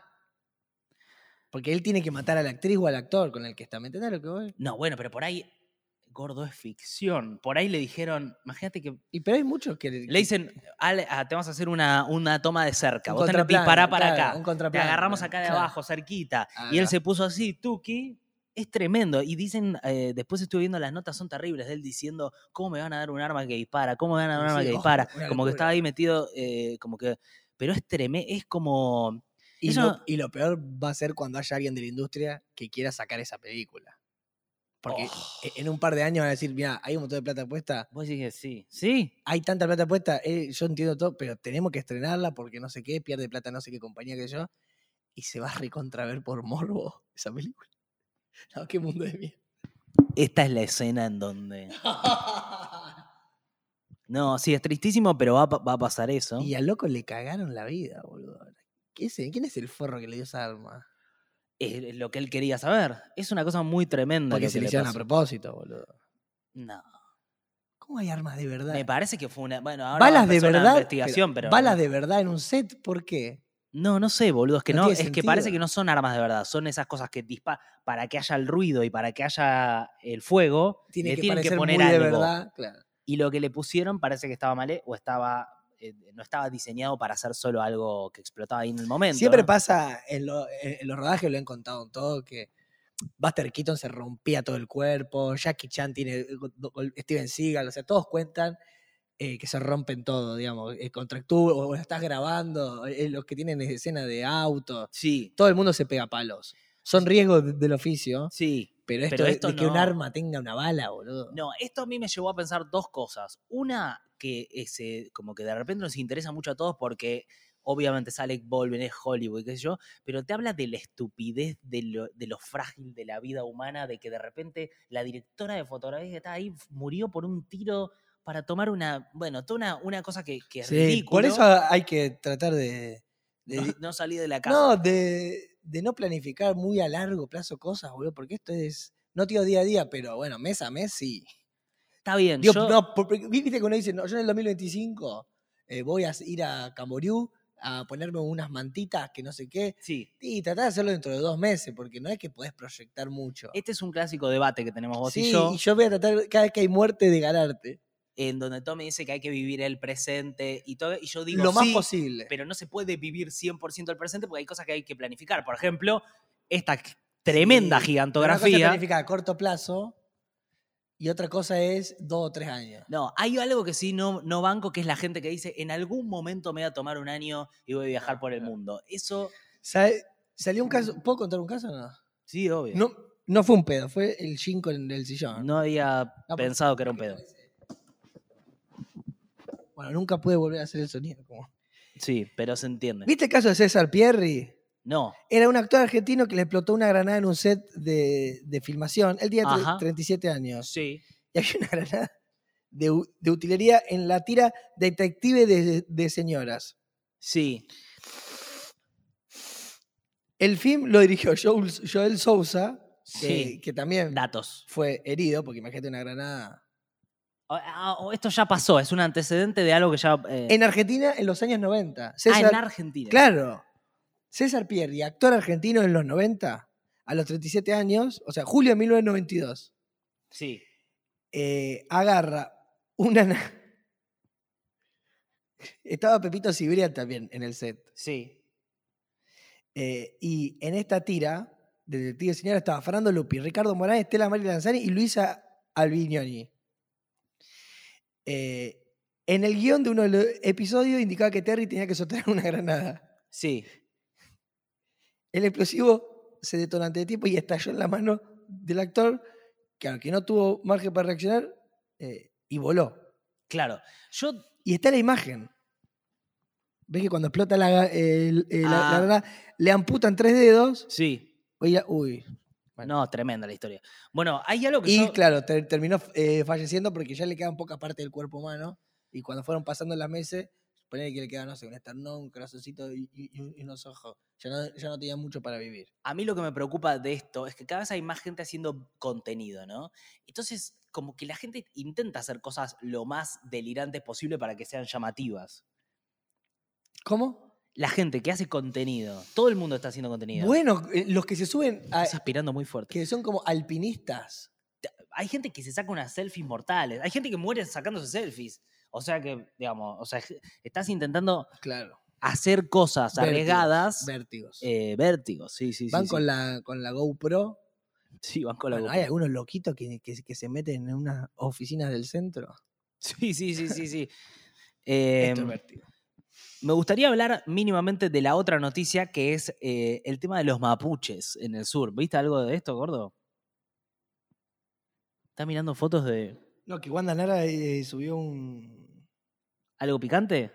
Porque él tiene que matar a la actriz o al actor con el que está. ¿Me entendés lo que voy? no, bueno, pero por ahí, gordo, es ficción. Por ahí le dijeron, imagínate que. Y pero hay muchos que. Le dicen, Ale, ah, te vamos a hacer una, una toma de cerca, Un vos tenés que disparar para claro, acá. Te agarramos acá de claro. abajo, cerquita. Ah, y él se puso así, Tuki. Es tremendo. Y dicen, eh, después estuve viendo las notas, son terribles de él diciendo, ¿cómo me van a dar un arma que dispara? ¿Cómo me van a dar un Sí, arma que oh, dispara? Como que estaba ahí metido, eh, como que. Pero es tremendo, es como. Y, Eso- lo, y lo peor va a ser cuando haya alguien de la industria que quiera sacar esa película. Porque Oh. e- en un par de años van a decir, mira, hay un montón de plata puesta, Vos que sí. Sí. hay tanta plata puesta, eh, yo entiendo todo, pero tenemos que estrenarla porque no sé qué, pierde plata no sé qué compañía que yo, y se va a recontraver por morbo esa película. No, qué mundo de mierda. Esta es la escena en donde. No, sí, es tristísimo, pero va, va a pasar eso. y al loco le cagaron la vida, boludo. ¿Qué es- ¿Quién es el forro que le dio esa arma? Es lo que él quería saber. Es una cosa muy tremenda. Porque lo se que le hicieron a propósito, boludo. No. ¿Cómo hay armas de verdad? Me parece que fue una. Bueno, ahora balas de verdad. investigación, pero. balas de verdad en un set, ¿por qué? No, no sé, boludo. Es que No es que parece que no son armas de verdad. Son esas cosas que disparan para que haya el ruido y para que haya el fuego. Tiene le que tienen que poner muy de algo. verdad, claro. Y lo que le pusieron parece que estaba mal eh, o estaba. Eh, no estaba diseñado para hacer solo algo que explotaba ahí en el momento. Siempre ¿no? pasa en, lo- en- en los rodajes, lo han contado en todo, que Buster Keaton se rompía todo el cuerpo, Jackie Chan tiene, gol- Steven Seagal, o sea, todos cuentan eh, que se rompen todo, digamos, eh, contractúa, o lo estás grabando, eh, los que tienen escena de auto, Sí, todo el mundo se pega palos. Son riesgos de- del oficio, sí. pero esto, Pero de- esto de, que un no. arma tenga una bala, boludo. No, esto a mí me llevó a pensar dos cosas. Una, que ese, como que de repente nos interesa mucho a todos porque obviamente es Alec Baldwin, es Hollywood, qué sé yo, pero te habla de la estupidez, de lo, de lo frágil de la vida humana, de que de repente la directora de fotografía que estaba ahí murió por un tiro para tomar una, bueno, toda una, una cosa que, que es Sí, ridículo. por eso hay que tratar de- de no, no salí de la casa. No, de, de no planificar muy a largo plazo cosas, boludo, porque esto es, no digo día a día, pero bueno, mes a mes sí. Está bien, Digo, yo- no, porque viste que uno dice, no, yo en el 2025 eh, voy a ir a Camboriú a ponerme unas mantitas que no sé qué, sí. y tratar de hacerlo dentro de dos meses, porque no es que podés proyectar mucho. Este es un clásico debate que tenemos vos sí, y yo, y yo voy a tratar cada vez que hay muerte de ganarte, en donde Tommy dice que hay que vivir el presente y todo, y yo digo lo más sí, posible. pero no se puede vivir 100% el presente porque hay cosas que hay que planificar. Por ejemplo, esta tremenda Sí, pero Una cosa gigantografía. planificar a corto plazo y otra cosa es dos o tres años. No, hay algo que sí no, no banco, que es la gente que dice, en algún momento me voy a tomar un año y voy a viajar por el mundo. Eso, ¿Sabe- Salió un caso, ¿puedo contar un caso o no? sí, obvio. No, no fue un pedo, fue el ginkgo en el sillón. No había No, porque- pensado que era un pedo. Bueno, nunca pude volver a hacer el sonido. como- Sí, pero se entiende. ¿Viste el caso de César Pierri? No, Era un actor argentino que le explotó una granada en un set de, de filmación. Él tenía tre- Ajá. 37 años. sí. Y había una granada de, utilería en la tira Detective de, de Señoras. Sí, El film lo dirigió Joel, Joel Sousa, sí. que también Datos. fue herido, porque imagínate una granada. Ah, Esto ya pasó, es un antecedente de algo que ya... eh, En Argentina, en los años 90. ah, en Argentina. Claro. César Pierri, actor argentino en los 90, a los 37 años, o sea, julio de 1992, Sí. eh, agarra una... na- Estaba Pepito Cibrián también en el set. Sí. Eh, y en esta tira, de Detective Señora, estaba Fernando Lupi, Ricardo Morán, Estela María Lanzani y Luisa Albignoni. Eh, en el guion de uno de los episodios indicaba que Terry tenía que soltar una granada. Sí. El explosivo se detonó ante el tiempo y estalló en la mano del actor, que aunque no tuvo margen para reaccionar, eh, y voló. Claro. Yo. Y está la imagen. ¿Ves que cuando explota la, el- el- la- la Ah. le amputan tres dedos? Sí. Oye, uy. Bueno. No, tremenda la historia. Bueno, hay algo que Y yo- claro, ter- terminó eh, falleciendo porque ya le quedan poca parte del cuerpo humano. Y cuando fueron pasando las meses, ponele que le quedaba, no sé, un esternón, un corazoncito y, y- y unos ojos. Ya no, ya no tenía mucho para vivir. a mí lo que me preocupa de esto es que cada vez hay más gente haciendo contenido, ¿no? Entonces, como que la gente intenta hacer cosas lo más delirantes posible para que sean llamativas. ¿Cómo? La gente que hace contenido, todo el mundo está haciendo contenido. Bueno, eh, los que se suben, a- Estás aspirando muy fuerte. que son como alpinistas. Hay gente que se saca unas selfies mortales. Hay gente que muere sacándose selfies. O sea que, digamos, o sea, estás intentando Claro. hacer cosas Vértigos, arriesgadas. Vértigos. eh, vértigos, sí, sí, sí. Van sí. con, La, con la GoPro. Sí, van con la Bueno, GoPro. hay algunos loquitos que, que- que se meten en unas oficinas del centro. Sí, sí, sí, sí, sí. Esto es Em, vértigo. Me gustaría hablar mínimamente de la otra noticia, que es eh, el tema de los mapuches en el sur. ¿Viste algo de esto, gordo? ¿Estás mirando fotos de No, que Wanda Nara eh, subió un. Algo picante?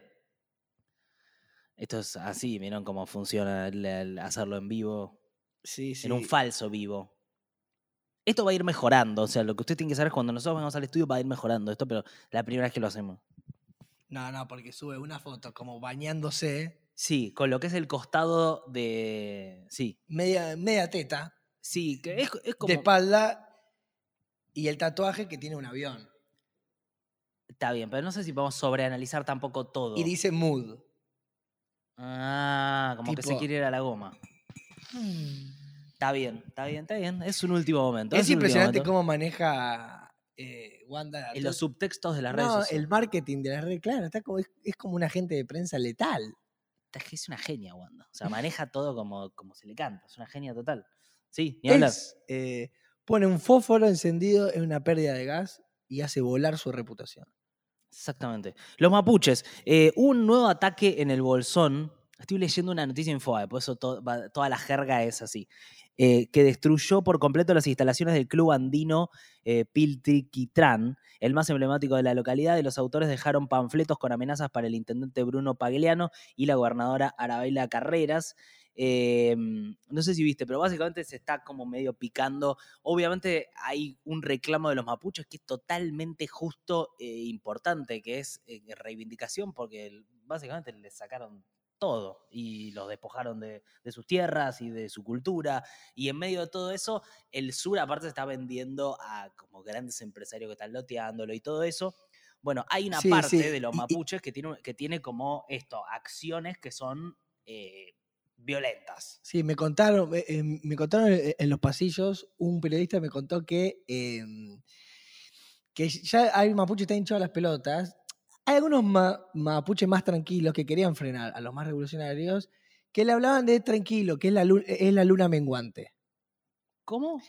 Esto es así, ¿vieron cómo funciona el- el hacerlo en vivo? Sí, sí. En un falso vivo. Esto va a ir mejorando, o sea, lo que usted tiene que saber es cuando nosotros vamos al estudio va a ir mejorando esto, pero la primera vez que lo hacemos. No, no, porque sube una foto como bañándose, Sí, con lo que es el costado de... Sí, media, media teta, sí, que es, es como... de espalda, y el tatuaje que tiene un avión. Está bien, pero no sé si podemos sobreanalizar tampoco todo. Y dice mood. Ah, como que se quiere ir a la goma. Está bien, está bien, está bien. Es un último momento. Es impresionante momento. cómo maneja eh, Wanda. En los subtextos de las redes sociales. el marketing de las redes, claro, está como, es, es como un agente de prensa letal. Es una genia, Wanda. O sea, maneja todo como, como se le canta. Es una genia total. Sí, ni hablar. Es, eh, pone un fósforo encendido en una pérdida de gas y hace volar su reputación. Exactamente. Los mapuches. eh, un nuevo ataque en el Bolsón. Estoy leyendo una noticia Infobae, por eso toda la jerga es así. eh, que destruyó por completo las instalaciones del club andino eh, Piltriquitrán, el más emblemático de la localidad, y los autores dejaron panfletos con amenazas para el intendente Bruno Pagliano y la gobernadora Arabella Carreras. Eh, no sé si viste, pero básicamente se está como medio picando. Obviamente hay un reclamo de los mapuches que es totalmente justo e importante, que es eh, reivindicación, porque básicamente les sacaron todo y los despojaron de, de sus tierras y de su cultura. Y en medio de todo eso, el sur aparte se está vendiendo a como grandes empresarios que están loteándolo y todo eso. Bueno, hay una Sí, parte sí, de los mapuches que tiene, que tiene como esto, acciones que son eh, violentas. Sí, me contaron, eh, eh, me contaron en en los pasillos, un periodista me contó que, em, que ya hay mapuches que están hinchados a las pelotas. Hay algunos ma- mapuches más tranquilos que querían frenar a los más revolucionarios, que le hablaban de tranquilo, que es la, lu- es la luna menguante. ¿Cómo?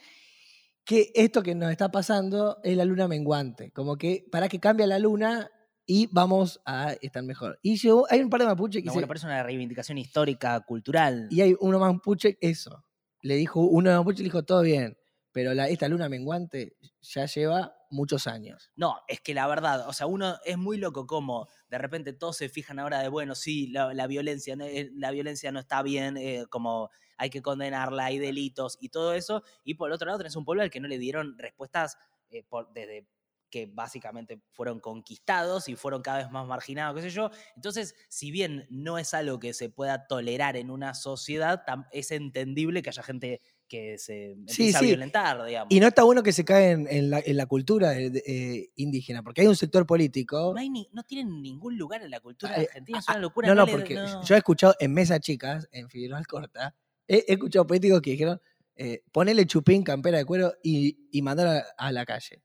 Que esto que nos está pasando es la luna menguante. Como que para que cambie la luna y vamos a estar mejor. Y llegó- hay un par de mapuches que No, se- bueno, parece una reivindicación histórica, cultural. Y hay uno mapuche, eso. Le dijo, uno mapuche le dijo, todo bien, pero la, esta luna menguante ya lleva muchos años. No, es que la verdad, o sea, uno es muy loco como de repente todos se fijan ahora de, bueno, sí, la, la violencia, eh, la violencia no está bien, eh, como hay que condenarla, hay delitos y todo eso, y por el otro lado tenés un pueblo al que no le dieron respuestas eh, por- desde que básicamente fueron conquistados y fueron cada vez más marginados, qué sé yo. Entonces, si bien no es algo que se pueda tolerar en una sociedad, es entendible que haya gente que se empiece a sí. violentar, digamos. Y no está bueno que se cae en, en la, en la cultura de- de- eh, indígena, porque hay un sector político. No, hay ni- no tienen ningún lugar en la cultura Ay, argentina, es ah, una locura. No, no, le- porque no. yo he escuchado en Mesa Chicas, en Figueroa Alcorta, he, he escuchado políticos que dijeron, eh, ponele chupín, campera de cuero y, y mandar a, a la calle.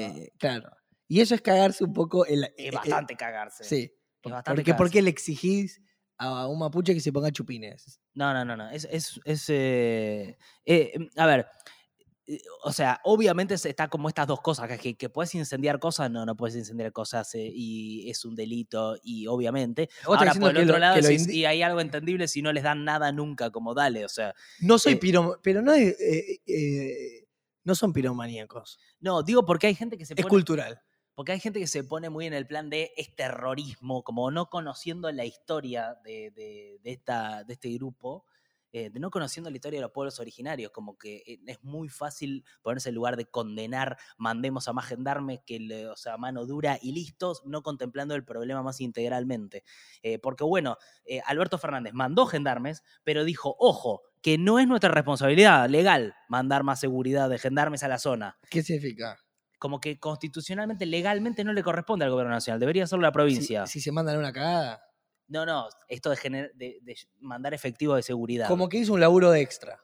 Eh, claro. Y eso es cagarse un poco en la- eh, es eh, bastante cagarse. Sí. Es bastante Porque, ¿Por qué le exigís a un mapuche que se ponga chupines? No, no, no, no. Es, es, es, eh, eh, a ver, o sea, obviamente está como estas dos cosas, que, que puedes incendiar cosas, no, no puedes incendiar cosas eh, y es un delito, y obviamente. Ahora, por el otro lo- lado, indi- y hay algo entendible si no les dan nada nunca, como dale, o sea. No soy eh, piro, pero no es, eh, no son piromaníacos. No, digo porque hay gente que se Es pone. cultural. Porque hay gente que se pone muy en el plan de es terrorismo, como no conociendo la historia de, de- de esta, de este grupo, eh, de no conociendo la historia de los pueblos originarios, como que eh, es muy fácil ponerse en lugar de condenar, mandemos a más gendarmes, que le- o sea, mano dura y listos, no contemplando el problema más integralmente. Eh, porque bueno, eh, Alberto Fernández mandó gendarmes, pero dijo, ojo, que no es nuestra responsabilidad legal mandar más seguridad de gendarmes a la zona ¿Qué significa? como que constitucionalmente, legalmente no le corresponde al gobierno nacional, debería hacerlo la provincia. Si, si se mandan una cagada. No, no, esto de, gener- de, de mandar efectivo de seguridad. Como que hizo un laburo de extra.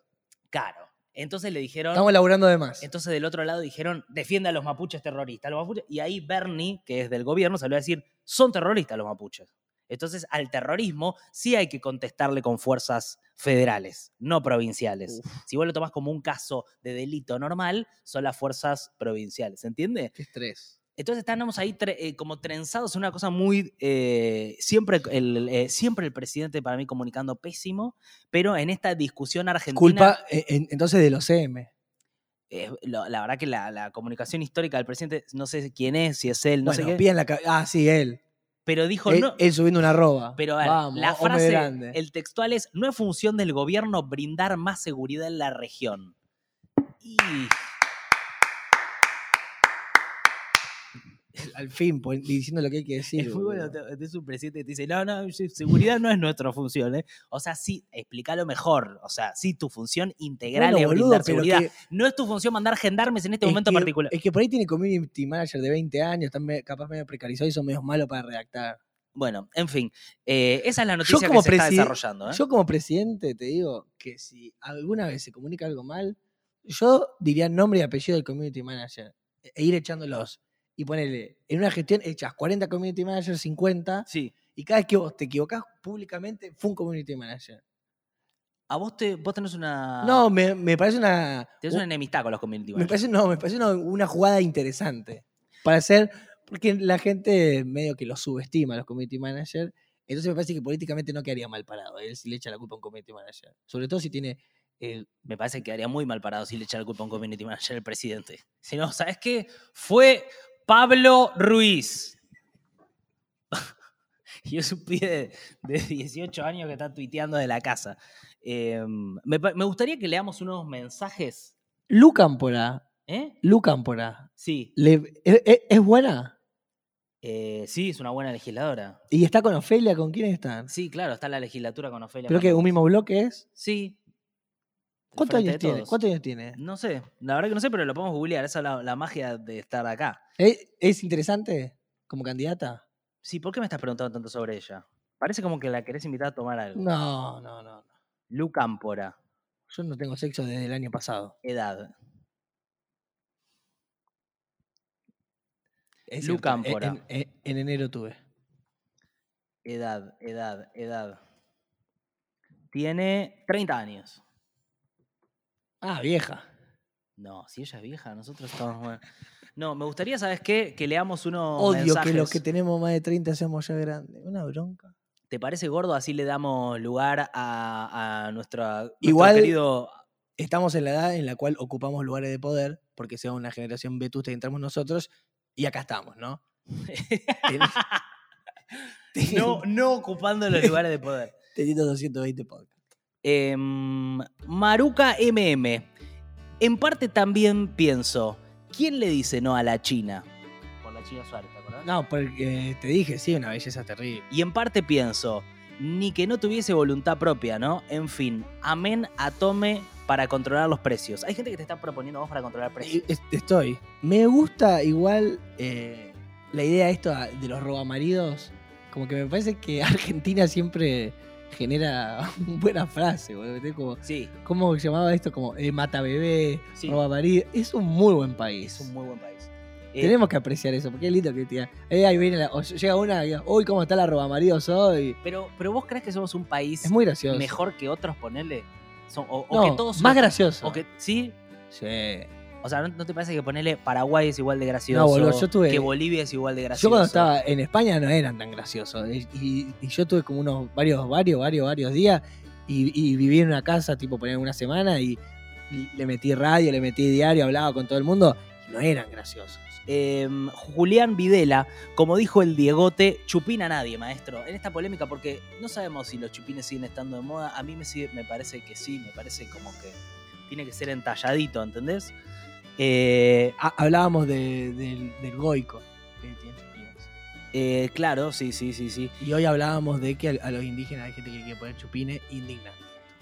Caro. Entonces le dijeron, Estamos laburando de más. entonces del otro lado dijeron, defiende a los mapuches terroristas. Los mapuches, y ahí Bernie, que es del gobierno, salió a decir, son terroristas los mapuches. Entonces al terrorismo sí hay que contestarle con fuerzas federales, no provinciales. Si vos lo tomás como un caso de delito normal, son las fuerzas provinciales, ¿se entiende? Qué estrés. Entonces estábamos ahí tre- eh, como trenzados en una cosa muy... eh, siempre, el, eh, siempre el presidente para mí comunicando pésimo, pero en esta discusión argentina... Culpa en- entonces de los CM. eh, lo- la verdad que la, la comunicación histórica del presidente, no sé quién es, si es él, no bueno, sé qué, la Ah, sí, él. Pero dijo... Él, no, él subiendo una arroba. pero a ver, Vamos, la frase, el textual es, no es función del gobierno brindar más seguridad en la región. Y... Al fin, pues, diciendo lo que hay que decir. Es muy bueno, te- tenés un presidente que te dice, no, no, seguridad no es nuestra función, ¿eh? O sea, sí, explícalo mejor. O sea, sí, tu función integral Bueno, es brindar seguridad. que- No es tu función mandar gendarmes en este es momento que- particular. Es que por ahí tiene community manager de 20 años, están capaz medio precarizados y son medio malos para redactar. Bueno, en fin, eh, esa es la noticia como que se está desarrollando. ¿eh? Yo como presidente te digo que si alguna vez se comunica algo mal, yo diría nombre y apellido del community manager e ir echándolos. Y ponerle, en una gestión echas 40 community managers, 50, Sí. y cada vez que vos te equivocás públicamente, fue un community manager. A vos, te, vos tenés una. No, me, me parece una... Tenés una enemistad con los community Me managers. parece, no, me parece una, una jugada interesante. Para hacer, porque la gente medio que lo subestima a los community managers. Entonces me parece que políticamente no quedaría mal parado. Él si le echa la culpa a un community manager. Sobre todo si tiene. eh, Me parece que quedaría muy mal parado si le echara la culpa a un community manager el presidente. Si no, ¿sabes qué? Fue Pablo Ruiz. y es un pibe de, de 18 años que está tuiteando de la casa. Eh, me, gustaría que leamos unos mensajes. Lu Cámpora. ¿Eh? Lu Cámpora. Sí. le- ¿es, buena? Eh, sí, es una buena legisladora. ¿Y está con Ofelia? ¿Con quién están? Sí, claro, está en la legislatura con Ofelia. ¿Pero que un mismo bloque es? Sí. ¿Cuántos años tiene? ¿Cuántos años tiene? No sé, la verdad que no sé, pero lo podemos googlear. Esa es la, la magia de estar acá. ¿Es, es interesante como candidata? Sí, ¿por qué me estás preguntando tanto sobre ella? Parece como que la querés invitar a tomar algo. No, no, no. no. Lu Cámpora, Yo no tengo sexo desde el año pasado. edad. Es Lu Cámpora. En, en- en enero tuve. Edad, edad, edad. Tiene 30 años. Ah, vieja. No, si ella es vieja, nosotros estamos. bueno. No, me gustaría, ¿sabes qué? Que leamos unos Odio mensajes. que los que tenemos más de 30 seamos ya grandes. Una bronca. ¿Te parece gordo? Así le damos lugar a, a nuestra, nuestro Igual- querido. Estamos en la edad en la cual ocupamos lugares de poder, porque sea una generación vetusta y entramos nosotros, y acá estamos, ¿no? no, no ocupando los lugares de poder. Teniendo 220 podcasts. Maruca MM. En parte también pienso, ¿quién le dice no a la China? Por la China Suárez, ¿te acordás? No, porque te dije, sí, una belleza terrible. Y en parte pienso, ni que no tuviese voluntad propia, ¿no? En fin, amén a tome para controlar los precios. Hay gente que te está proponiendo a vos para controlar precios. Y es- Estoy. Me gusta igual eh, la idea esto de los robamaridos. Como que me parece que Argentina siempre genera buena frase, boludo. Como, Sí, ¿Cómo se llamaba esto? Como eh, mata bebé, Sí. roba marido. Es un muy buen país. es un muy buen país. Eh, Tenemos que apreciar eso, porque es lindo que te eh, ahí viene la- o llega una y diga, uy, ¿cómo está la roba maridos hoy? pero, pero vos crees que somos un país Es muy gracioso. mejor que otros, ponerle. o, o No, que todos más los- gracioso. O que, sí, Sí. O sea, ¿no, no te parece que ponerle Paraguay es igual de gracioso? No, boludo, yo tuve- Que Bolivia es igual de gracioso. Yo cuando estaba en España no eran tan graciosos. Y, y- y yo tuve como unos varios, varios, varios, varios días y, y viví en una casa, tipo poner una semana y le metí radio, le metí diario, hablaba con todo el mundo y no eran graciosos. Em, Julián Videla, como dijo el Diegote, chupina a nadie, maestro. En esta polémica, porque no sabemos si los chupines siguen estando de moda. A mí me, sigue- me parece que sí, me parece como que tiene que ser entalladito, ¿entendés? Eh, Ha- hablábamos de- del, del goico. eh, claro, sí, sí, sí, sí. Y hoy hablábamos de que a, los indígenas hay gente que quiere poner chupines indignante.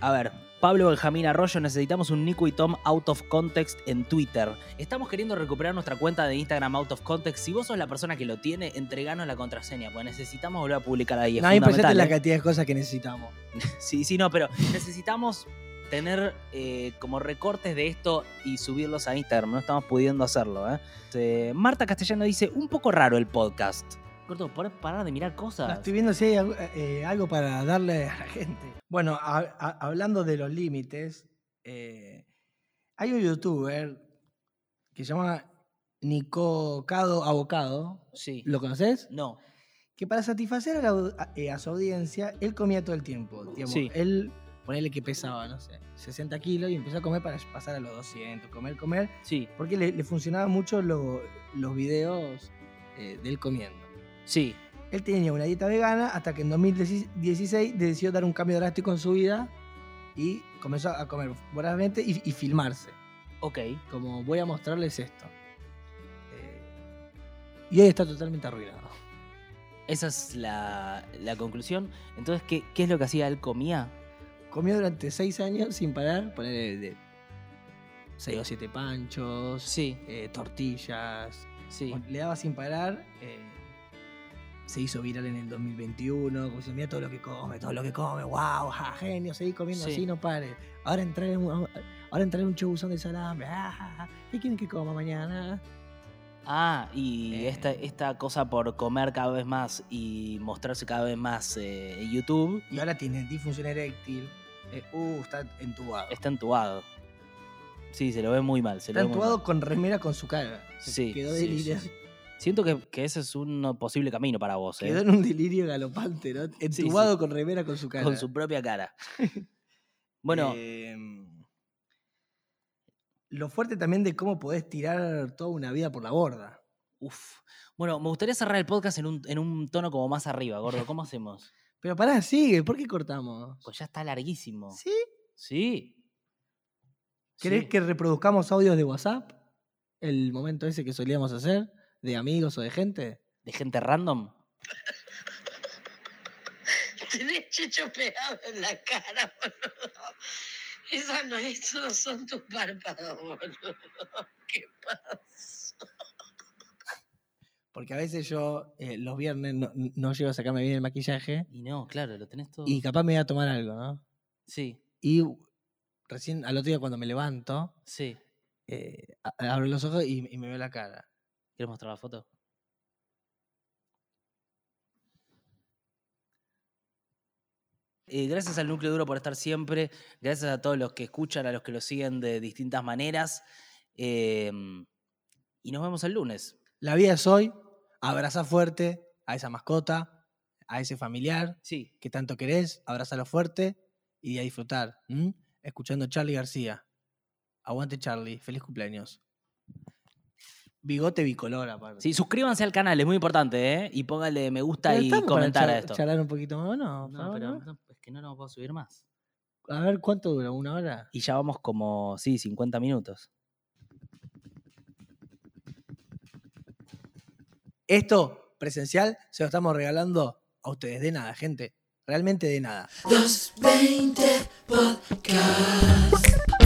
A ver, Pablo Benjamín Arroyo, necesitamos un Nico y Tom out of context en Twitter. Estamos queriendo recuperar nuestra cuenta de Instagram out of context. Si vos sos la persona que lo tiene, entreganos la contraseña, pues necesitamos volver a publicar ahí. Es No hay fundamental, la ¿eh? cantidad de cosas que necesitamos. Sí, sí, no, pero necesitamos tener eh, como recortes de esto y subirlos a Instagram. No estamos pudiendo hacerlo, ¿eh? Eh, Marta Castellano dice, un poco raro el podcast. ¿podés parar de mirar No, cosas? estoy viendo si hay algo, eh, algo para darle a la gente. Bueno, a- a- hablando de los límites, eh, hay un youtuber que se llama Nico Cado Abocado. Sí. ¿Lo conoces? No. Que para satisfacer a, la au- a- a su audiencia, él comía todo el tiempo. Digamos, Sí. Él, ponele que pesaba, no sé, 60 kilos y empezó a comer para pasar a los 200, comer, comer, Sí, porque le, le funcionaban mucho lo- los videos eh, de él comiendo. sí. Él tenía una dieta vegana hasta que en 2016 decidió dar un cambio drástico en su vida y comenzó a comer vorazmente y, y filmarse. Ok. Como voy a mostrarles esto. Eh, y hoy está totalmente arruinado. Esa es la, la conclusión. Entonces, ¿qué, ¿qué es lo que hacía? ¿Él comía? Comió durante seis años sin parar, poner de 6 o 7 panchos, Sí, eh, tortillas. sí. Le daba sin parar. eh, se hizo viral en el 2021. Como mira todo lo que come, todo lo que come. ¡Wow! Ja, genio, seguí comiendo Sí. así, no pare. Ahora entrar en un, ahora entrar en un chubuzón de salame. ah, ja, ja. ¿Qué quieren que coma mañana? Ah, y Eh. esta, esta cosa por comer cada vez más y mostrarse cada vez más eh, en YouTube Y ahora tiene disfunción eréctil. Eh, uh, está entubado. está entubado. Sí, se lo ve muy mal. Se Está lo ve entubado mal. con remera con su cara. Se Sí, Quedó, delirio- sí, Siento que, que ese es un posible camino para vos, ¿eh? quedó en un delirio galopante, ¿no? sí. Entubado con remera con su cara. Con su propia cara. Bueno, Em, lo fuerte también de cómo podés tirar toda una vida por la borda. uf. Bueno, me gustaría cerrar el podcast en un, en un tono como más arriba, gordo. ¿Cómo hacemos? Pero pará, sigue, ¿por qué cortamos? Pues ya está larguísimo. ¿Sí? Sí. ¿Querés Sí. que reproduzcamos audios de WhatsApp? El momento ese que solíamos hacer, de amigos o de gente. ¿De gente random? Tenés chicho pegado en la cara, boludo. Esa no, esos no son tus párpados, boludo. ¿Qué pasa? Porque a veces yo eh, los viernes no, no llego a sacarme bien el maquillaje Y no, claro, lo tenés todo. y capaz me voy a tomar algo, ¿no? Sí, Y recién al otro día cuando me levanto, sí. eh, abro los ojos y, y me veo la cara. ¿Quieres mostrar la foto? Eh, gracias al núcleo duro por estar siempre. Gracias a todos los que escuchan, a los que lo siguen de distintas maneras. Eh, y nos vemos el lunes. La vida es hoy, abraza fuerte a esa mascota, a ese familiar Sí. que tanto querés, abrázalo fuerte y a disfrutar. Escuchando Charlie García. Aguante Charlie, feliz cumpleaños. Bigote bicolor aparte. Sí, suscríbanse al canal, es muy importante, ¿eh? Y póngale me gusta y para comentar a esto. charlar un poquito más, ¿no? No, pero no, es que no nos puedo subir más. A ver, ¿cuánto dura? ¿Una hora? Y ya vamos como, sí, 50 minutos. Esto, presencial, se lo estamos regalando a ustedes. De nada, gente. Realmente de nada. 220 Podcast.